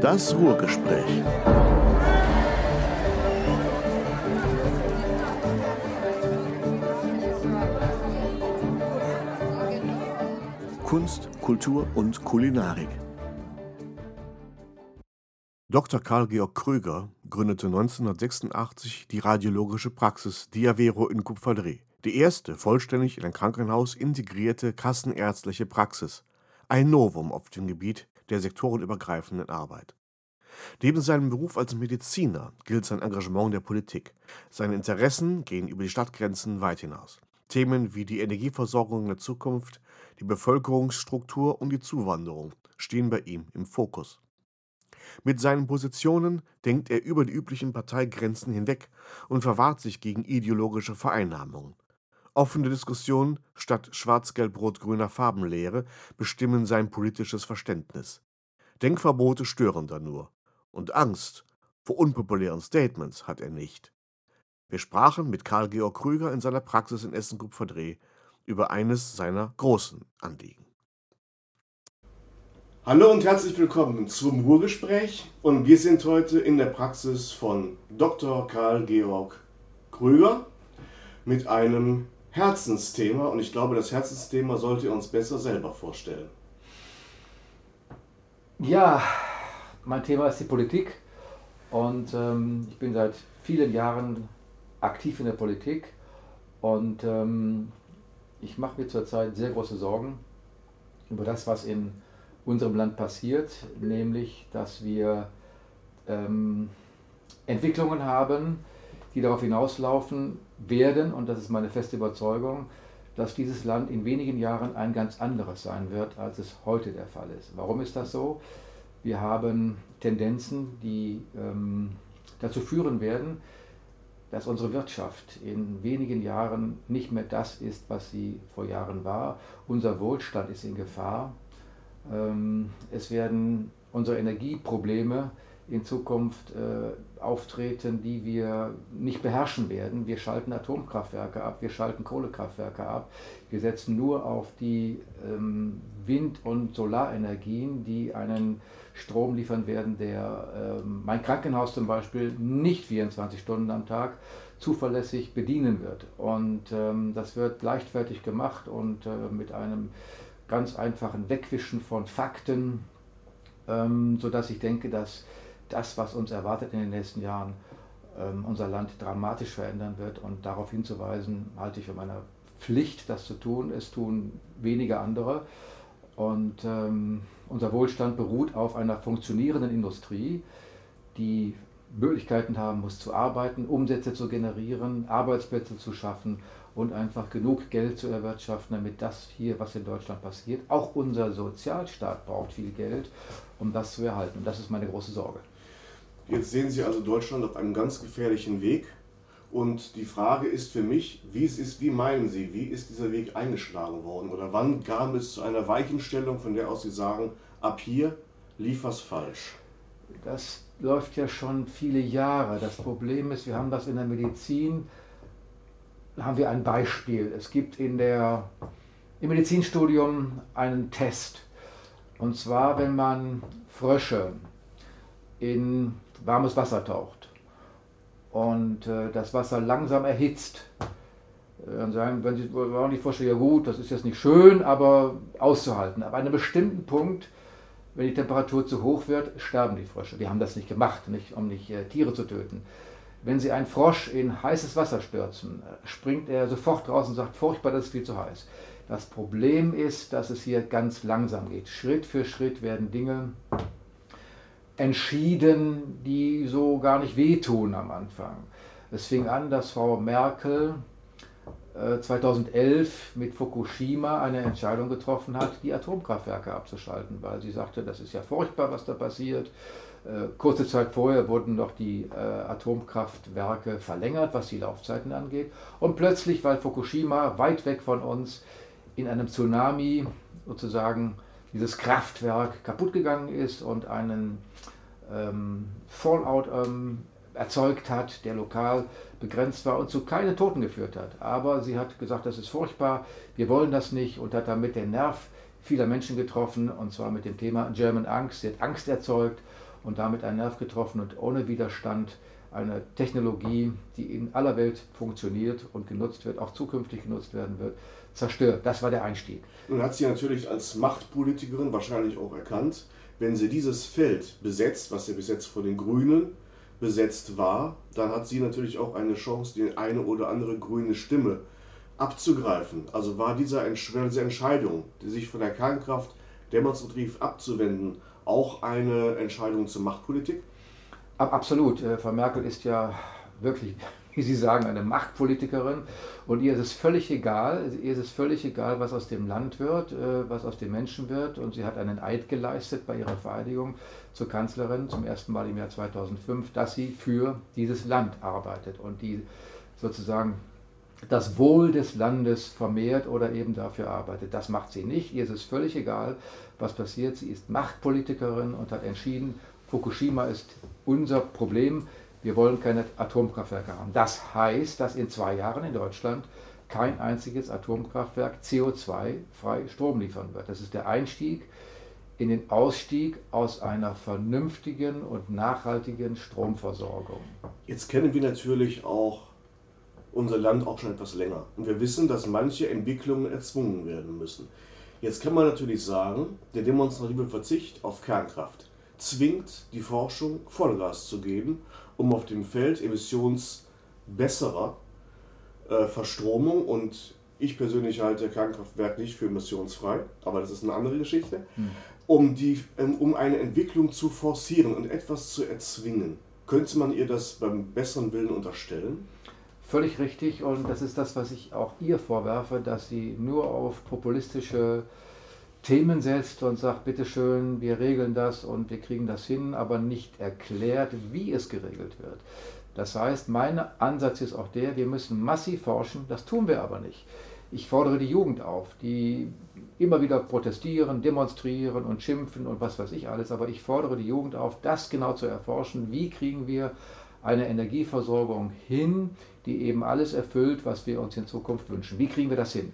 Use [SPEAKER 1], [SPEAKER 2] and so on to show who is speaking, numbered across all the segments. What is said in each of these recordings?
[SPEAKER 1] Das Ruhrgespräch. Kunst, Kultur und Kulinarik. Dr. Karl Georg Kröger gründete 1986 die radiologische Praxis Diavero in Kupferdreh, die erste vollständig in ein Krankenhaus integrierte kassenärztliche Praxis, ein Novum auf dem Gebiet der sektorenübergreifenden Arbeit. Neben seinem Beruf als Mediziner gilt sein Engagement der Politik. Seine Interessen gehen über die Stadtgrenzen weit hinaus. Themen wie die Energieversorgung in der Zukunft, die Bevölkerungsstruktur und die Zuwanderung stehen bei ihm im Fokus. Mit seinen Positionen denkt er über die üblichen Parteigrenzen hinweg und verwahrt sich gegen ideologische Vereinnahmungen. Offene Diskussionen statt schwarz-gelb-rot-grüner Farbenlehre bestimmen sein politisches Verständnis. Denkverbote stören da nur. Und Angst vor unpopulären Statements hat er nicht. Wir sprachen mit Karl Georg Krüger in seiner Praxis in Essen-Kupferdreh über eines seiner großen Anliegen. Hallo und herzlich willkommen zum Ruhrgespräch und wir sind heute in der Praxis von Dr. Karl Georg Krüger mit einem Herzensthema und ich glaube, das Herzensthema sollte ihr uns besser selber vorstellen.
[SPEAKER 2] Ja, mein Thema ist die Politik und ähm, ich bin seit vielen Jahren aktiv in der Politik und ähm, ich mache mir zurzeit sehr große Sorgen über das, was in unserem Land passiert, nämlich dass wir ähm, Entwicklungen haben, die darauf hinauslaufen werden, und das ist meine feste Überzeugung, dass dieses Land in wenigen Jahren ein ganz anderes sein wird, als es heute der Fall ist. Warum ist das so? Wir haben Tendenzen, die ähm, dazu führen werden, dass unsere Wirtschaft in wenigen Jahren nicht mehr das ist, was sie vor Jahren war. Unser Wohlstand ist in Gefahr. Ähm, es werden unsere Energieprobleme in Zukunft äh, auftreten, die wir nicht beherrschen werden. Wir schalten Atomkraftwerke ab, wir schalten Kohlekraftwerke ab, wir setzen nur auf die ähm, Wind- und Solarenergien, die einen Strom liefern werden, der ähm, mein Krankenhaus zum Beispiel nicht 24 Stunden am Tag zuverlässig bedienen wird. Und ähm, das wird leichtfertig gemacht und äh, mit einem ganz einfachen Wegwischen von Fakten, ähm, sodass ich denke, dass das, was uns erwartet in den nächsten Jahren, ähm, unser Land dramatisch verändern wird. Und darauf hinzuweisen, halte ich für meine Pflicht, das zu tun. Es tun wenige andere. Und ähm, unser Wohlstand beruht auf einer funktionierenden Industrie, die Möglichkeiten haben muss zu arbeiten, Umsätze zu generieren, Arbeitsplätze zu schaffen und einfach genug Geld zu erwirtschaften, damit das hier, was in Deutschland passiert, auch unser Sozialstaat braucht viel Geld, um das zu erhalten. Und das ist meine große Sorge.
[SPEAKER 1] Jetzt sehen Sie also Deutschland auf einem ganz gefährlichen Weg. Und die Frage ist für mich, wie es ist, wie meinen Sie, wie ist dieser Weg eingeschlagen worden? Oder wann kam es zu einer Weichenstellung, von der aus Sie sagen, ab hier lief was falsch?
[SPEAKER 2] Das läuft ja schon viele Jahre. Das Problem ist, wir haben das in der Medizin, da haben wir ein Beispiel. Es gibt in der, im Medizinstudium einen Test. Und zwar, wenn man Frösche in warmes Wasser taucht und äh, das Wasser langsam erhitzt, äh, dann sagen, wenn Sie wollen die Forscher ja gut, das ist jetzt nicht schön, aber auszuhalten. Aber an einem bestimmten Punkt, wenn die Temperatur zu hoch wird, sterben die Frösche. Die haben das nicht gemacht, nicht, um nicht äh, Tiere zu töten. Wenn Sie einen Frosch in heißes Wasser stürzen, äh, springt er sofort raus und sagt, furchtbar, das ist viel zu heiß. Das Problem ist, dass es hier ganz langsam geht. Schritt für Schritt werden Dinge entschieden, die so gar nicht wehtun am Anfang. Es fing an, dass Frau Merkel 2011 äh, mit Fukushima eine Entscheidung getroffen hat, die Atomkraftwerke abzuschalten, weil sie sagte, das ist ja furchtbar, was da passiert. Äh, kurze Zeit vorher wurden noch die äh, Atomkraftwerke verlängert, was die Laufzeiten angeht. Und plötzlich, weil Fukushima weit weg von uns in einem Tsunami sozusagen dieses Kraftwerk kaputt gegangen ist und einen ähm, Fallout ähm, erzeugt hat, der lokal begrenzt war und zu keinen Toten geführt hat. Aber sie hat gesagt, das ist furchtbar, wir wollen das nicht und hat damit den Nerv vieler Menschen getroffen und zwar mit dem Thema German Angst. Sie hat Angst erzeugt und damit einen Nerv getroffen und ohne Widerstand eine Technologie, die in aller Welt funktioniert und genutzt wird, auch zukünftig genutzt werden wird, zerstört. Das war der Einstieg.
[SPEAKER 1] Nun hat sie natürlich als Machtpolitikerin wahrscheinlich auch erkannt, wenn sie dieses Feld besetzt, was ja bis jetzt von den Grünen besetzt war, dann hat sie natürlich auch eine Chance, die eine oder andere grüne Stimme abzugreifen. Also war diese, Entscheidung, die sich von der Kernkraft demonstrativ abzuwenden, auch eine Entscheidung zur Machtpolitik?
[SPEAKER 2] Absolut. Äh, Frau Merkel ist ja wirklich, wie Sie sagen, eine Machtpolitikerin und ihr ist es völlig egal, ihr ist es völlig egal, was aus dem Land wird, äh, was aus den Menschen wird und sie hat einen Eid geleistet bei ihrer Vereidigung zur Kanzlerin zum ersten Mal im Jahr 2005, dass sie für dieses Land arbeitet und die sozusagen das Wohl des Landes vermehrt oder eben dafür arbeitet. Das macht sie nicht. Ihr ist es völlig egal, was passiert. Sie ist Machtpolitikerin und hat entschieden, Fukushima ist unser Problem. Wir wollen keine Atomkraftwerke haben. Das heißt, dass in zwei Jahren in Deutschland kein einziges Atomkraftwerk CO2-frei Strom liefern wird. Das ist der Einstieg in den Ausstieg aus einer vernünftigen und nachhaltigen Stromversorgung.
[SPEAKER 1] Jetzt kennen wir natürlich auch unser Land auch schon etwas länger. Und wir wissen, dass manche Entwicklungen erzwungen werden müssen. Jetzt kann man natürlich sagen, der demonstrative Verzicht auf Kernkraft zwingt die Forschung Vollgas zu geben, um auf dem Feld emissionsbesserer äh, Verstromung und ich persönlich halte Kernkraftwerk nicht für emissionsfrei, aber das ist eine andere Geschichte, hm. um, die, ähm, um eine Entwicklung zu forcieren und etwas zu erzwingen. Könnte man ihr das beim besseren Willen unterstellen?
[SPEAKER 2] Völlig richtig und das ist das, was ich auch ihr vorwerfe, dass sie nur auf populistische Themen setzt und sagt, bitteschön, wir regeln das und wir kriegen das hin, aber nicht erklärt, wie es geregelt wird. Das heißt, mein Ansatz ist auch der, wir müssen massiv forschen, das tun wir aber nicht. Ich fordere die Jugend auf, die immer wieder protestieren, demonstrieren und schimpfen und was weiß ich alles, aber ich fordere die Jugend auf, das genau zu erforschen, wie kriegen wir eine Energieversorgung hin, die eben alles erfüllt, was wir uns in Zukunft wünschen. Wie kriegen wir das hin?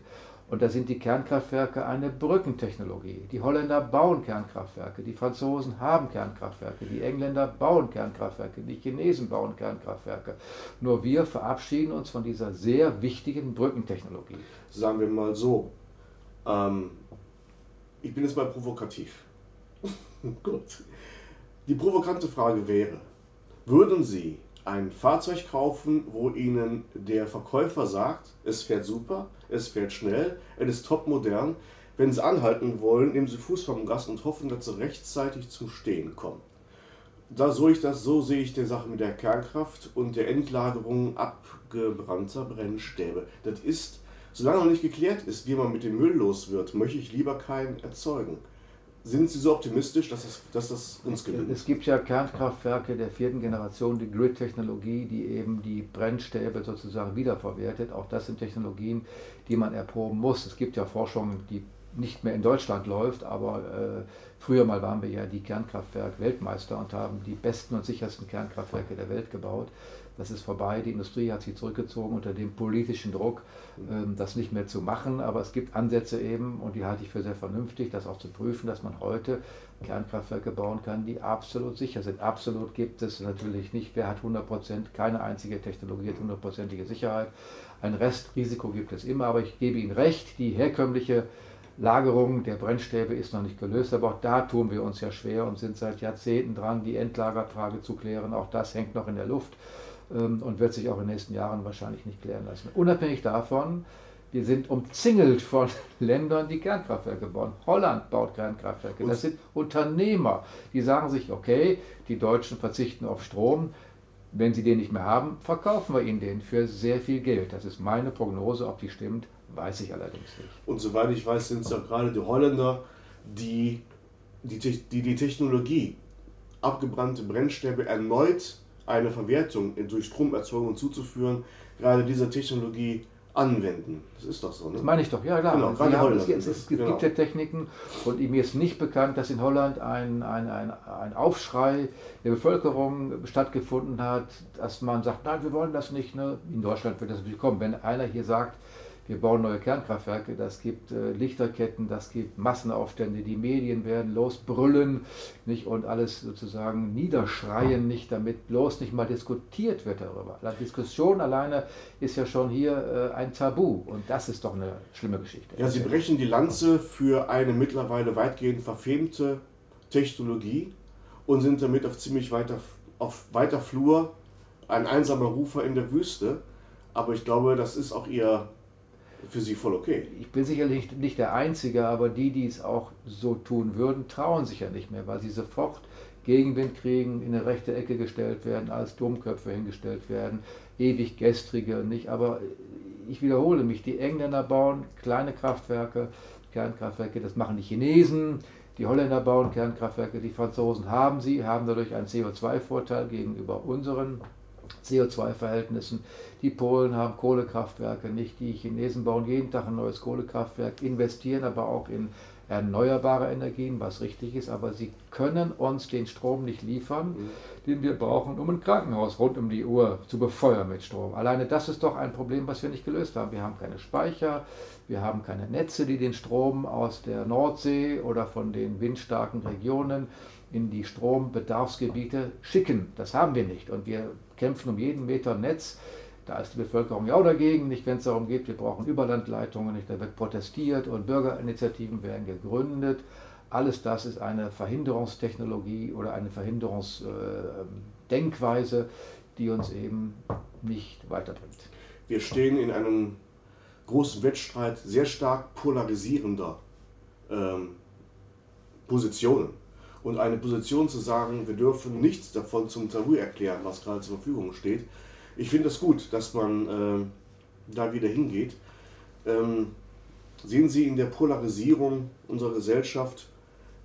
[SPEAKER 2] Und da sind die Kernkraftwerke eine Brückentechnologie. Die Holländer bauen Kernkraftwerke, die Franzosen haben Kernkraftwerke, die Engländer bauen Kernkraftwerke, die Chinesen bauen Kernkraftwerke. Nur wir verabschieden uns von dieser sehr wichtigen Brückentechnologie.
[SPEAKER 1] Sagen wir mal so, ähm, ich bin jetzt mal provokativ. Gut. Die provokante Frage wäre, würden Sie ein Fahrzeug kaufen, wo Ihnen der Verkäufer sagt, es fährt super, es fährt schnell, es ist top modern. Wenn Sie anhalten wollen, nehmen Sie Fuß vom Gas und hoffen, dass Sie rechtzeitig zum Stehen kommen. Da so, ich das, so sehe ich die Sache mit der Kernkraft und der Endlagerung abgebrannter Brennstäbe. Das ist, solange noch nicht geklärt ist, wie man mit dem Müll los wird, möchte ich lieber keinen erzeugen. Sind Sie so optimistisch, dass, es, dass das uns gelingt?
[SPEAKER 2] Es gibt ja Kernkraftwerke der vierten Generation, die Grid-Technologie, die eben die Brennstäbe sozusagen wiederverwertet. Auch das sind Technologien, die man erproben muss. Es gibt ja Forschung, die nicht mehr in Deutschland läuft, aber äh, früher mal waren wir ja die Kernkraftwerk-Weltmeister und haben die besten und sichersten Kernkraftwerke der Welt gebaut. Das ist vorbei. Die Industrie hat sich zurückgezogen unter dem politischen Druck, ähm, das nicht mehr zu machen. Aber es gibt Ansätze eben, und die halte ich für sehr vernünftig, das auch zu prüfen, dass man heute Kernkraftwerke bauen kann, die absolut sicher sind. Absolut gibt es natürlich nicht. Wer hat 100 Prozent? Keine einzige Technologie hat hundertprozentige Sicherheit. Ein Restrisiko gibt es immer, aber ich gebe Ihnen recht, die herkömmliche Lagerung der Brennstäbe ist noch nicht gelöst, aber auch da tun wir uns ja schwer und sind seit Jahrzehnten dran, die Endlagerfrage zu klären. Auch das hängt noch in der Luft. Ähm, und wird sich auch in den nächsten Jahren wahrscheinlich nicht klären lassen. Unabhängig davon, wir sind umzingelt von Ländern, die Kernkraftwerke bauen. Holland baut Kernkraftwerke. Das sind Unternehmer, die sagen sich, okay, die Deutschen verzichten auf Strom. Wenn sie den nicht mehr haben, verkaufen wir ihnen den für sehr viel Geld. Das ist meine Prognose. Ob die stimmt, weiß ich allerdings nicht.
[SPEAKER 1] Und soweit ich weiß, sind es ja gerade die Holländer, die die, die, die Technologie, abgebrannte Brennstäbe erneut eine Verwertung durch Stromerzeugung zuzuführen, gerade diese Technologie anwenden. Das ist doch so, ne?
[SPEAKER 2] Das meine ich doch, ja klar. Genau, gerade haben, es, es, es genau. gibt ja Techniken und mir ist nicht bekannt, dass in Holland ein, ein, ein, ein Aufschrei der Bevölkerung stattgefunden hat, dass man sagt, nein, wir wollen das nicht. Ne? In Deutschland wird das natürlich kommen. Wenn einer hier sagt, wir bauen neue Kernkraftwerke, das gibt äh, Lichterketten, das gibt Massenaufstände, die Medien werden losbrüllen nicht, und alles sozusagen niederschreien, nicht, damit bloß nicht mal diskutiert wird darüber. Die Diskussion alleine ist ja schon hier äh, ein Tabu und das ist doch eine schlimme Geschichte.
[SPEAKER 1] Ja, Sie brechen die Lanze für eine mittlerweile weitgehend verfemte Technologie und sind damit auf ziemlich weiter, auf weiter Flur ein einsamer Rufer in der Wüste. Aber ich glaube, das ist auch Ihr für Sie voll okay.
[SPEAKER 2] Ich bin sicherlich nicht der Einzige, aber die, die es auch so tun würden, trauen sich ja nicht mehr, weil sie sofort Gegenwind kriegen, in eine rechte Ecke gestellt werden, als Dummköpfe hingestellt werden, ewig gestrige nicht. Aber ich wiederhole mich, die Engländer bauen kleine Kraftwerke, Kernkraftwerke, das machen die Chinesen, die Holländer bauen Kernkraftwerke, die Franzosen haben sie, haben dadurch einen CO2-Vorteil gegenüber unseren CO2-Verhältnissen. Die Polen haben Kohlekraftwerke, nicht die Chinesen bauen jeden Tag ein neues Kohlekraftwerk, investieren aber auch in erneuerbare Energien, was richtig ist, aber sie können uns den Strom nicht liefern, mhm. den wir brauchen, um ein Krankenhaus rund um die Uhr zu befeuern mit Strom. Alleine das ist doch ein Problem, was wir nicht gelöst haben. Wir haben keine Speicher, wir haben keine Netze, die den Strom aus der Nordsee oder von den windstarken Regionen in die Strombedarfsgebiete schicken. Das haben wir nicht. Und wir kämpfen um jeden Meter Netz. Da ist die Bevölkerung ja auch dagegen, nicht wenn es darum geht, wir brauchen Überlandleitungen, nicht, da wird protestiert und Bürgerinitiativen werden gegründet. Alles das ist eine Verhinderungstechnologie oder eine Verhinderungsdenkweise, die uns eben nicht weiterbringt.
[SPEAKER 1] Wir stehen in einem großen Wettstreit sehr stark polarisierender ähm, Positionen und eine Position zu sagen, wir dürfen nichts davon zum Tabu erklären, was gerade zur Verfügung steht. Ich finde es das gut, dass man äh, da wieder hingeht. Ähm, sehen Sie in der Polarisierung unserer Gesellschaft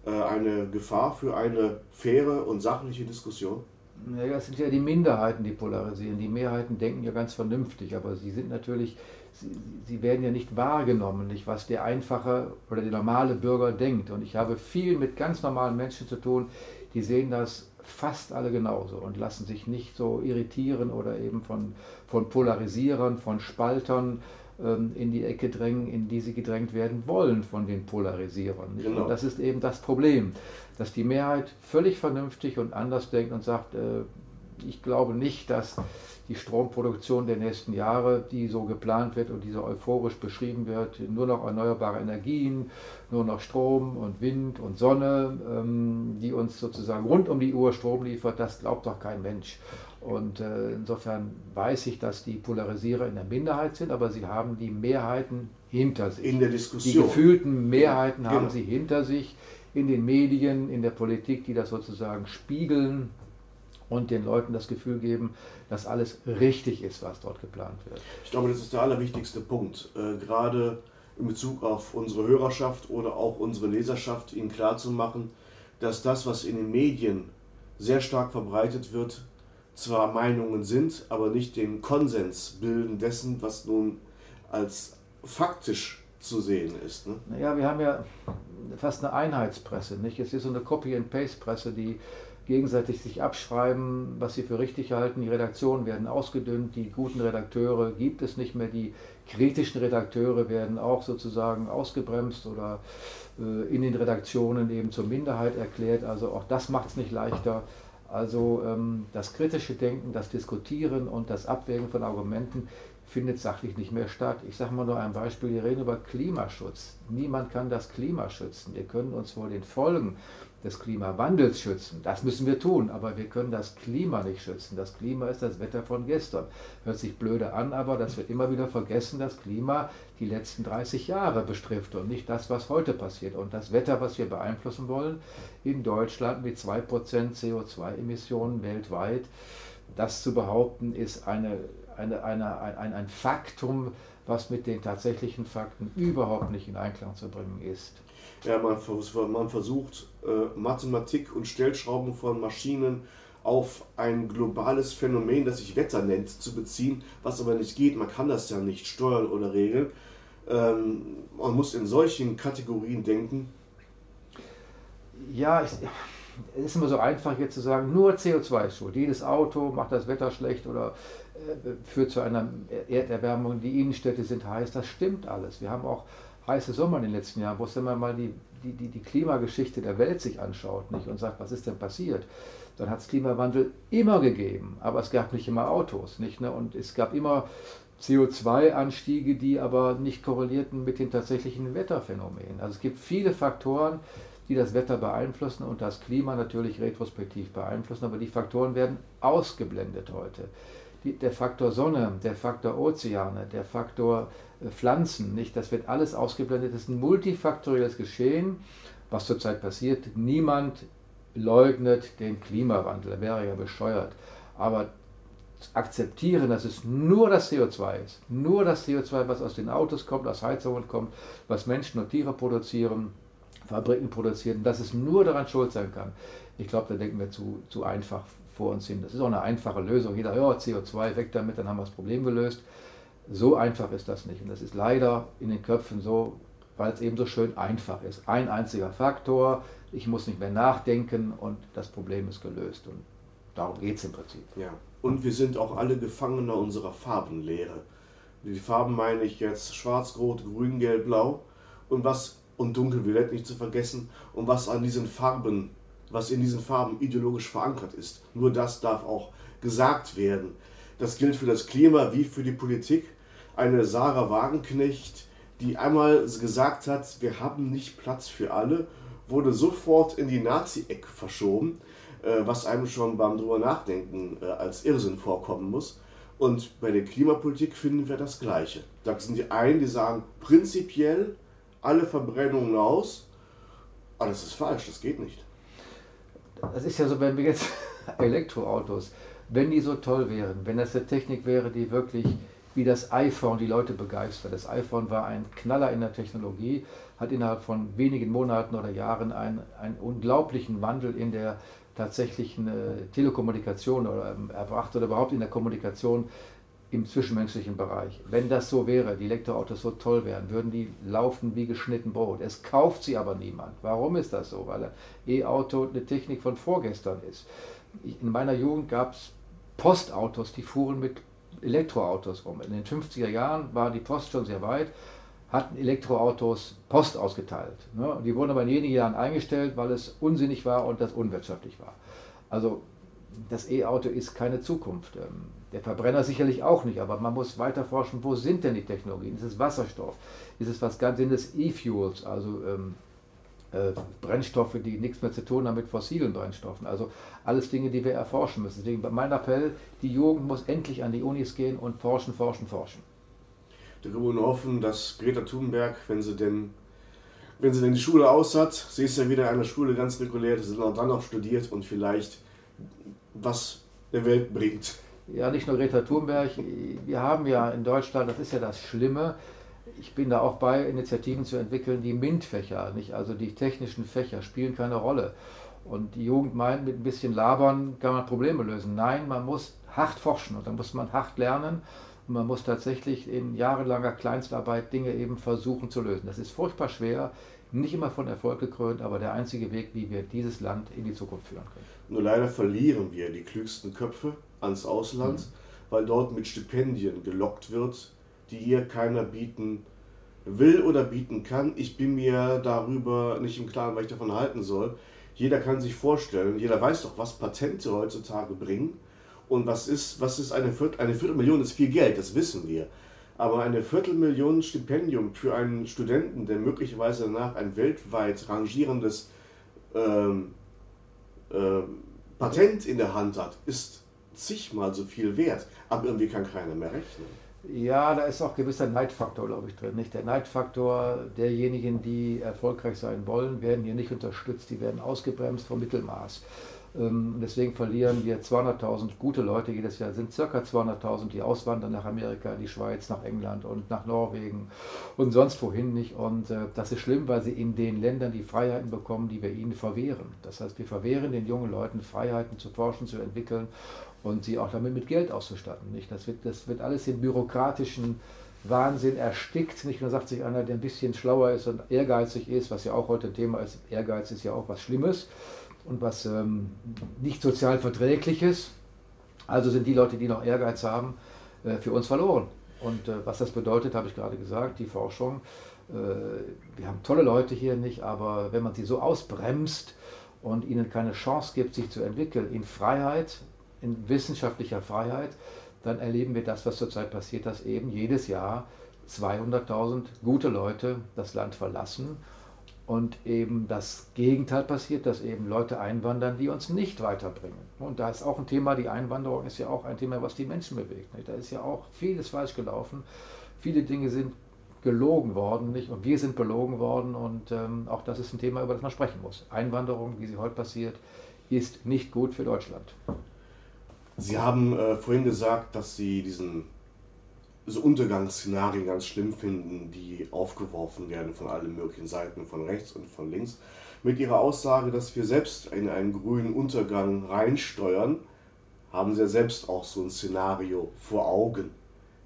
[SPEAKER 1] äh, eine Gefahr für eine faire und sachliche Diskussion?
[SPEAKER 2] Naja, es sind ja die Minderheiten, die polarisieren. Die Mehrheiten denken ja ganz vernünftig, aber sie sind natürlich, sie, sie werden ja nicht wahrgenommen, nicht was der einfache oder der normale Bürger denkt. Und ich habe viel mit ganz normalen Menschen zu tun, die sehen das fast alle genauso und lassen sich nicht so irritieren oder eben von, von Polarisierern, von Spaltern in die Ecke drängen, in die sie gedrängt werden wollen von den Polarisierern. Genau. Und das ist eben das Problem dass die Mehrheit völlig vernünftig und anders denkt und sagt, äh, ich glaube nicht, dass die Stromproduktion der nächsten Jahre, die so geplant wird und die so euphorisch beschrieben wird, nur noch erneuerbare Energien, nur noch Strom und Wind und Sonne, ähm, die uns sozusagen rund um die Uhr Strom liefert, das glaubt doch kein Mensch. Und äh, insofern weiß ich, dass die Polarisierer in der Minderheit sind, aber sie haben die Mehrheiten hinter sich.
[SPEAKER 1] In der Diskussion.
[SPEAKER 2] Die gefühlten Mehrheiten ja, genau. haben sie hinter sich in den Medien, in der Politik, die das sozusagen spiegeln und den Leuten das Gefühl geben, dass alles richtig ist, was dort geplant wird.
[SPEAKER 1] Ich glaube, das ist der allerwichtigste Punkt, äh, gerade in Bezug auf unsere Hörerschaft oder auch unsere Leserschaft, ihnen klarzumachen, dass das, was in den Medien sehr stark verbreitet wird, zwar Meinungen sind, aber nicht den Konsens bilden dessen, was nun als faktisch zu sehen ist.
[SPEAKER 2] Ne? Naja, wir haben ja fast eine Einheitspresse. Nicht? Es ist so eine Copy-and-Paste-Presse, die gegenseitig sich abschreiben, was sie für richtig halten. Die Redaktionen werden ausgedünnt, die guten Redakteure gibt es nicht mehr, die kritischen Redakteure werden auch sozusagen ausgebremst oder äh, in den Redaktionen eben zur Minderheit erklärt. Also auch das macht es nicht leichter. Also ähm, das kritische Denken, das Diskutieren und das Abwägen von Argumenten findet sachlich nicht mehr statt. Ich sage mal nur ein Beispiel, wir reden über Klimaschutz. Niemand kann das Klima schützen. Wir können uns vor den Folgen des Klimawandels schützen. Das müssen wir tun, aber wir können das Klima nicht schützen. Das Klima ist das Wetter von gestern. Hört sich blöde an, aber das wird immer wieder vergessen, das Klima die letzten 30 Jahre betrifft und nicht das, was heute passiert. Und das Wetter, was wir beeinflussen wollen, in Deutschland mit 2% CO2-Emissionen weltweit, das zu behaupten, ist eine eine, eine, ein, ein Faktum, was mit den tatsächlichen Fakten überhaupt nicht in Einklang zu bringen ist.
[SPEAKER 1] Ja, man, man versucht äh, Mathematik und Stellschrauben von Maschinen auf ein globales Phänomen, das sich Wetter nennt, zu beziehen, was aber nicht geht. Man kann das ja nicht steuern oder regeln. Ähm, man muss in solchen Kategorien denken.
[SPEAKER 2] Ja, ich, es ist immer so einfach jetzt zu sagen, nur CO2 ist schuld. Jedes Auto macht das Wetter schlecht oder äh, führt zu einer Erderwärmung. Die Innenstädte sind heiß. Das stimmt alles. Wir haben auch heiße Sommer in den letzten Jahren, wo es immer mal die, die, die, die Klimageschichte der Welt sich anschaut nicht, und sagt, was ist denn passiert? Dann hat es Klimawandel immer gegeben, aber es gab nicht immer Autos. Nicht, ne? Und es gab immer CO2-Anstiege, die aber nicht korrelierten mit den tatsächlichen Wetterphänomenen. Also es gibt viele Faktoren, die das Wetter beeinflussen und das Klima natürlich retrospektiv beeinflussen, aber die Faktoren werden ausgeblendet heute. Der Faktor Sonne, der Faktor Ozeane, der Faktor äh, Pflanzen, nicht, das wird alles ausgeblendet. Das ist ein multifaktorielles Geschehen, was zurzeit passiert. Niemand leugnet den Klimawandel, er wäre ja bescheuert. Aber akzeptieren, dass es nur das CO2 ist, nur das CO2, was aus den Autos kommt, aus Heizungen kommt, was Menschen und Tiere produzieren, Fabriken produzieren, dass es nur daran schuld sein kann. Ich glaube, da denken wir zu, zu einfach vor uns hin. Das ist auch eine einfache Lösung. Jeder, ja, CO2 weg damit, dann haben wir das Problem gelöst. So einfach ist das nicht. Und das ist leider in den Köpfen so, weil es eben so schön einfach ist. Ein einziger Faktor, ich muss nicht mehr nachdenken und das Problem ist gelöst. Und darum geht es im Prinzip.
[SPEAKER 1] Ja. Und wir sind auch alle Gefangene unserer Farbenlehre. Die Farben meine ich jetzt schwarz, rot, grün, gelb, blau. Und was und dunkelviolett nicht zu vergessen und was an diesen Farben, was in diesen Farben ideologisch verankert ist. Nur das darf auch gesagt werden. Das gilt für das Klima wie für die Politik. Eine Sarah Wagenknecht, die einmal gesagt hat, wir haben nicht Platz für alle, wurde sofort in die Nazi-Ecke verschoben, äh, was einem schon beim drüber nachdenken äh, als Irrsinn vorkommen muss. Und bei der Klimapolitik finden wir das Gleiche. Da sind die einen, die sagen, prinzipiell alle Verbrennungen aus. Aber das ist falsch, das geht nicht.
[SPEAKER 2] Das ist ja so, wenn wir jetzt Elektroautos, wenn die so toll wären, wenn das eine Technik wäre, die wirklich wie das iPhone die Leute begeistert. Das iPhone war ein Knaller in der Technologie, hat innerhalb von wenigen Monaten oder Jahren einen, einen unglaublichen Wandel in der tatsächlichen äh, Telekommunikation oder ähm, erbracht oder überhaupt in der Kommunikation im zwischenmenschlichen Bereich. Wenn das so wäre, die Elektroautos so toll wären, würden die laufen wie geschnitten Brot. Es kauft sie aber niemand. Warum ist das so? Weil ein E-Auto eine Technik von vorgestern ist. In meiner Jugend gab es Postautos, die fuhren mit Elektroautos rum. In den 50er Jahren war die Post schon sehr weit, hatten Elektroautos Post ausgeteilt. Ne? Die wurden aber in wenigen Jahren eingestellt, weil es unsinnig war und das unwirtschaftlich war. Also das E-Auto ist keine Zukunft. Der Verbrenner sicherlich auch nicht, aber man muss weiter forschen, wo sind denn die Technologien? Ist es Wasserstoff? Ist es was ganz, sind es E-Fuels, also ähm, äh, Brennstoffe, die nichts mehr zu tun haben mit fossilen Brennstoffen? Also alles Dinge, die wir erforschen müssen. Deswegen mein Appell, die Jugend muss endlich an die Unis gehen und forschen, forschen, forschen.
[SPEAKER 1] Da wir nur hoffen, dass Greta Thunberg, wenn sie denn wenn sie denn die Schule aus hat, sie ist ja wieder an der Schule ganz regulär, sie dann auch studiert und vielleicht was der Welt bringt.
[SPEAKER 2] Ja, nicht nur Greta Thunberg. Wir haben ja in Deutschland, das ist ja das Schlimme, ich bin da auch bei, Initiativen zu entwickeln, die MINT-Fächer, also die technischen Fächer, spielen keine Rolle. Und die Jugend meint, mit ein bisschen Labern kann man Probleme lösen. Nein, man muss hart forschen und dann muss man hart lernen und man muss tatsächlich in jahrelanger Kleinstarbeit Dinge eben versuchen zu lösen. Das ist furchtbar schwer, nicht immer von Erfolg gekrönt, aber der einzige Weg, wie wir dieses Land in die Zukunft führen können.
[SPEAKER 1] Nur leider verlieren wir die klügsten Köpfe ans Ausland, mhm. weil dort mit Stipendien gelockt wird, die hier keiner bieten will oder bieten kann. Ich bin mir darüber nicht im Klaren, was ich davon halten soll. Jeder kann sich vorstellen, jeder weiß doch, was Patente heutzutage bringen. Und was ist, was ist eine, Viert eine Viertelmillion ist viel Geld, das wissen wir. Aber eine Viertelmillion Stipendium für einen Studenten, der möglicherweise danach ein weltweit rangierendes ähm, äh, Patent in der Hand hat, ist zigmal so viel wert. Aber irgendwie kann keiner mehr rechnen.
[SPEAKER 2] Ja, da ist auch gewisser Neidfaktor, glaube ich, drin. Nicht? Der Neidfaktor derjenigen, die erfolgreich sein wollen, werden hier nicht unterstützt, die werden ausgebremst vom Mittelmaß. Ähm, deswegen verlieren wir 200.000 gute Leute jedes Jahr. Es sind circa 200.000, die auswandern nach Amerika, die Schweiz, nach England und nach Norwegen und sonst wohin nicht. Und äh, das ist schlimm, weil sie in den Ländern die Freiheiten bekommen, die wir ihnen verwehren. Das heißt, wir verwehren den jungen Leuten Freiheiten zu forschen, zu entwickeln und sie auch damit mit Geld auszustatten. Das, wird, das wird alles in bürokratischen Wahnsinn erstickt. Nicht nur sagt sich einer, der ein bisschen schlauer ist und ehrgeizig ist, was ja auch heute ein Thema ist. Ehrgeiz ist ja auch was Schlimmes und was ähm, nicht sozial verträglich ist. Also sind die Leute, die noch Ehrgeiz haben, äh, für uns verloren. Und äh, was das bedeutet, habe ich gerade gesagt, die Forschung. Äh, wir haben tolle Leute hier nicht, aber wenn man sie so ausbremst und ihnen keine Chance gibt, sich zu entwickeln in Freiheit, in wissenschaftlicher Freiheit, dann erleben wir das, was zurzeit passiert, dass eben jedes Jahr 200.000 gute Leute das Land verlassen und eben das Gegenteil passiert, dass eben Leute einwandern, die uns nicht weiterbringen. Und da ist auch ein Thema, die Einwanderung ist ja auch ein Thema, was die Menschen bewegt. Nicht? Da ist ja auch vieles falsch gelaufen. Viele Dinge sind gelogen worden, nicht? Und wir sind belogen worden und ähm, auch das ist ein Thema, über das man sprechen muss. Einwanderung, wie sie heute passiert, ist nicht gut für Deutschland.
[SPEAKER 1] Sie haben äh, vorhin gesagt, dass Sie diesen so Untergangsszenarien ganz schlimm finden, die aufgeworfen werden von allen möglichen Seiten, von rechts und von links. Mit Ihrer Aussage, dass wir selbst in einen grünen Untergang reinsteuern, haben Sie ja selbst auch so ein Szenario vor Augen.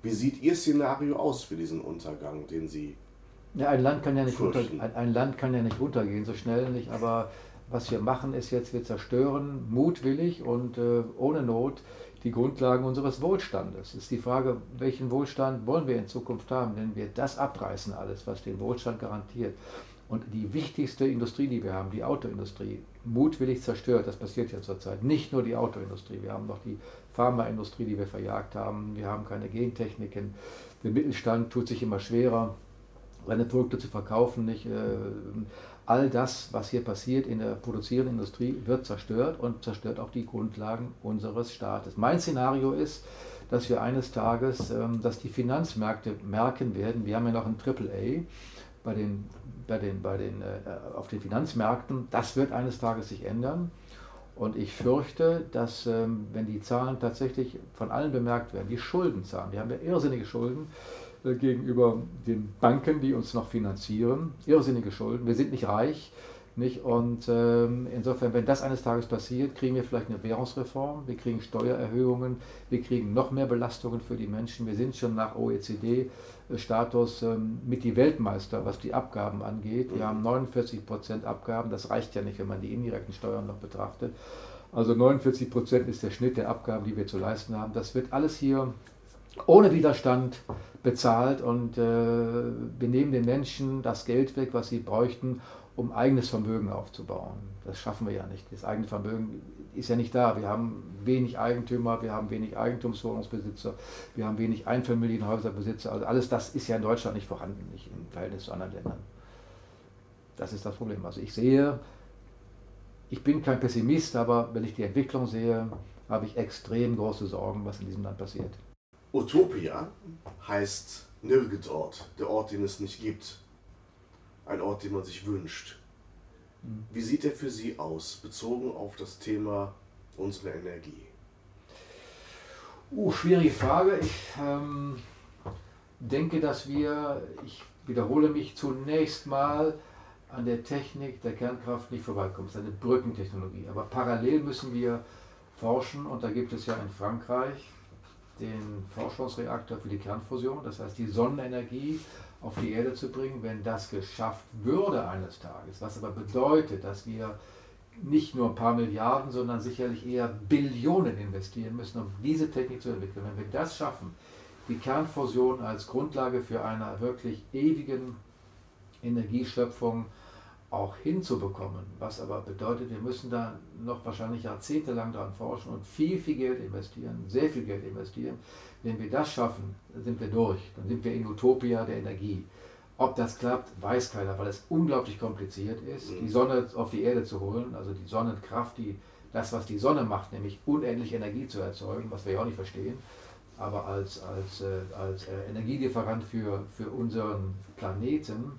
[SPEAKER 1] Wie sieht Ihr Szenario aus für diesen Untergang, den Sie
[SPEAKER 2] ja, ein Land kann ja nicht unter, ein, ein, Land kann ja nicht untergehen, so schnell nicht, aber was wir machen ist jetzt, wir zerstören mutwillig und äh, ohne Not die Grundlagen unseres Wohlstandes. Es ist die Frage, welchen Wohlstand wollen wir in Zukunft haben, wenn wir das abreißen alles, was den Wohlstand garantiert. Und die wichtigste Industrie, die wir haben, die Autoindustrie, mutwillig zerstört. Das passiert ja zurzeit. Nicht nur die Autoindustrie, wir haben noch die Pharmaindustrie, die wir verjagt haben. Wir haben keine Gentechniken. Der Mittelstand tut sich immer schwerer, seine Produkte zu verkaufen. Nicht? Äh, all das, was hier passiert in der produzierenden Industrie, wird zerstört und zerstört auch die Grundlagen unseres Staates. Mein Szenario ist, dass wir eines Tages, ähm, dass die Finanzmärkte merken werden, wir haben ja noch ein AAA bei den, bei den, bei den, äh, auf den Finanzmärkten, das wird eines Tages sich ändern. Und ich fürchte, dass ähm, wenn die Zahlen tatsächlich von allen bemerkt werden, die Schuldenzahlen, wir haben ja irrsinnige Schulden, gegenüber den Banken, die uns noch finanzieren. Irrsinnige Schulden. Wir sind nicht reich. Nicht? Und ähm, insofern, wenn das eines Tages passiert, kriegen wir vielleicht eine Währungsreform, wir kriegen Steuererhöhungen, wir kriegen noch mehr Belastungen für die Menschen. Wir sind schon nach OECD-Status ähm, mit die Weltmeister, was die Abgaben angeht. Wir haben 49 Prozent Abgaben, das reicht ja nicht, wenn man die indirekten Steuern noch betrachtet. Also 49 Prozent ist der Schnitt der Abgaben, die wir zu leisten haben. Das wird alles hier ohne Widerstand bezahlt und äh, wir nehmen den Menschen das Geld weg, was sie bräuchten, um eigenes Vermögen aufzubauen. Das schaffen wir ja nicht. Das eigene Vermögen ist ja nicht da. Wir haben wenig Eigentümer, wir haben wenig Eigentumswohnungsbesitzer, wir haben wenig Einfamilienhäuserbesitzer. Also alles das ist ja in Deutschland nicht vorhanden, nicht im Verhältnis zu anderen Ländern. Das ist das Problem. Also ich sehe, ich bin kein Pessimist, aber wenn ich die Entwicklung sehe, habe ich extrem große Sorgen, was in diesem Land passiert.
[SPEAKER 1] Utopia heißt nirgends Ort, der Ort, den es nicht gibt. Ein Ort, den man sich wünscht. Hm. Wie sieht er für Sie aus, bezogen auf das Thema unsere Energie?
[SPEAKER 2] Uh, schwierige Frage. Ich ähm, denke, dass wir, ich wiederhole mich zunächst mal, an der Technik der Kernkraft nicht vorbeikommen. Es ist eine Brückentechnologie. Aber parallel müssen wir forschen und da gibt es ja in Frankreich den Forschungsreaktor für die Kernfusion, das heißt die Sonnenenergie auf die Erde zu bringen, wenn das geschafft würde eines Tages, was aber bedeutet, dass wir nicht nur ein paar Milliarden, sondern sicherlich eher Billionen investieren müssen, um diese Technik zu entwickeln. Wenn wir das schaffen, die Kernfusion als Grundlage für eine wirklich ewigen Energieschöpfung auch hinzubekommen. Was aber bedeutet, wir müssen da noch wahrscheinlich jahrzehntelang daran forschen und viel, viel Geld investieren, sehr viel Geld investieren. Wenn wir das schaffen, dann sind wir durch. Dann sind wir in Utopia der Energie. Ob das klappt, weiß keiner, weil es unglaublich kompliziert ist, die mhm. Sonne auf die Erde zu holen, also die Sonnenkraft, die, das, was die Sonne macht, nämlich unendlich Energie zu erzeugen, was wir ja auch nicht verstehen, aber als, als, äh, als äh, Energielieferant für, für unseren Planeten,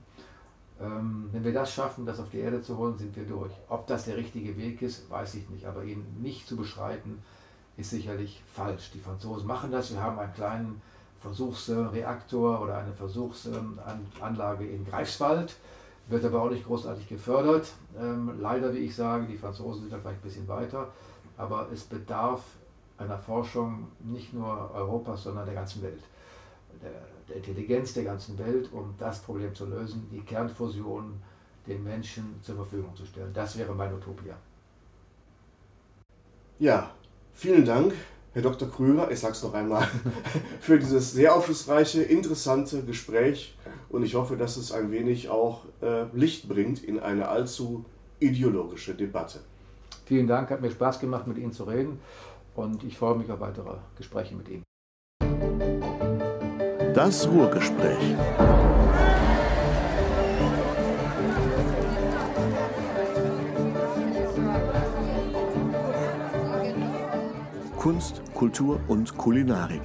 [SPEAKER 2] ähm, wenn wir das schaffen, das auf die Erde zu holen, sind wir durch. Ob das der richtige Weg ist, weiß ich nicht. Aber ihn nicht zu beschreiten, ist sicherlich falsch. Die Franzosen machen das. Wir haben einen kleinen Versuchsreaktor oder eine Versuchsanlage in Greifswald. Wird aber auch nicht großartig gefördert. Ähm, leider, wie ich sage, die Franzosen sind da vielleicht ein bisschen weiter. Aber es bedarf einer Forschung nicht nur Europas, sondern der ganzen Welt. Der, Intelligenz der ganzen Welt, um das Problem zu lösen, die Kernfusion den Menschen zur Verfügung zu stellen. Das wäre meine Utopia.
[SPEAKER 1] Ja, vielen Dank, Herr Dr. Krüger, ich sage es noch einmal, für dieses sehr aufschlussreiche, interessante Gespräch und ich hoffe, dass es ein wenig auch äh, Licht bringt in eine allzu ideologische Debatte.
[SPEAKER 2] Vielen Dank, hat mir Spaß gemacht, mit Ihnen zu reden und ich freue mich auf weitere Gespräche mit Ihnen.
[SPEAKER 1] Das Ruhrgespräch. Kunst, Kultur und Kulinarik.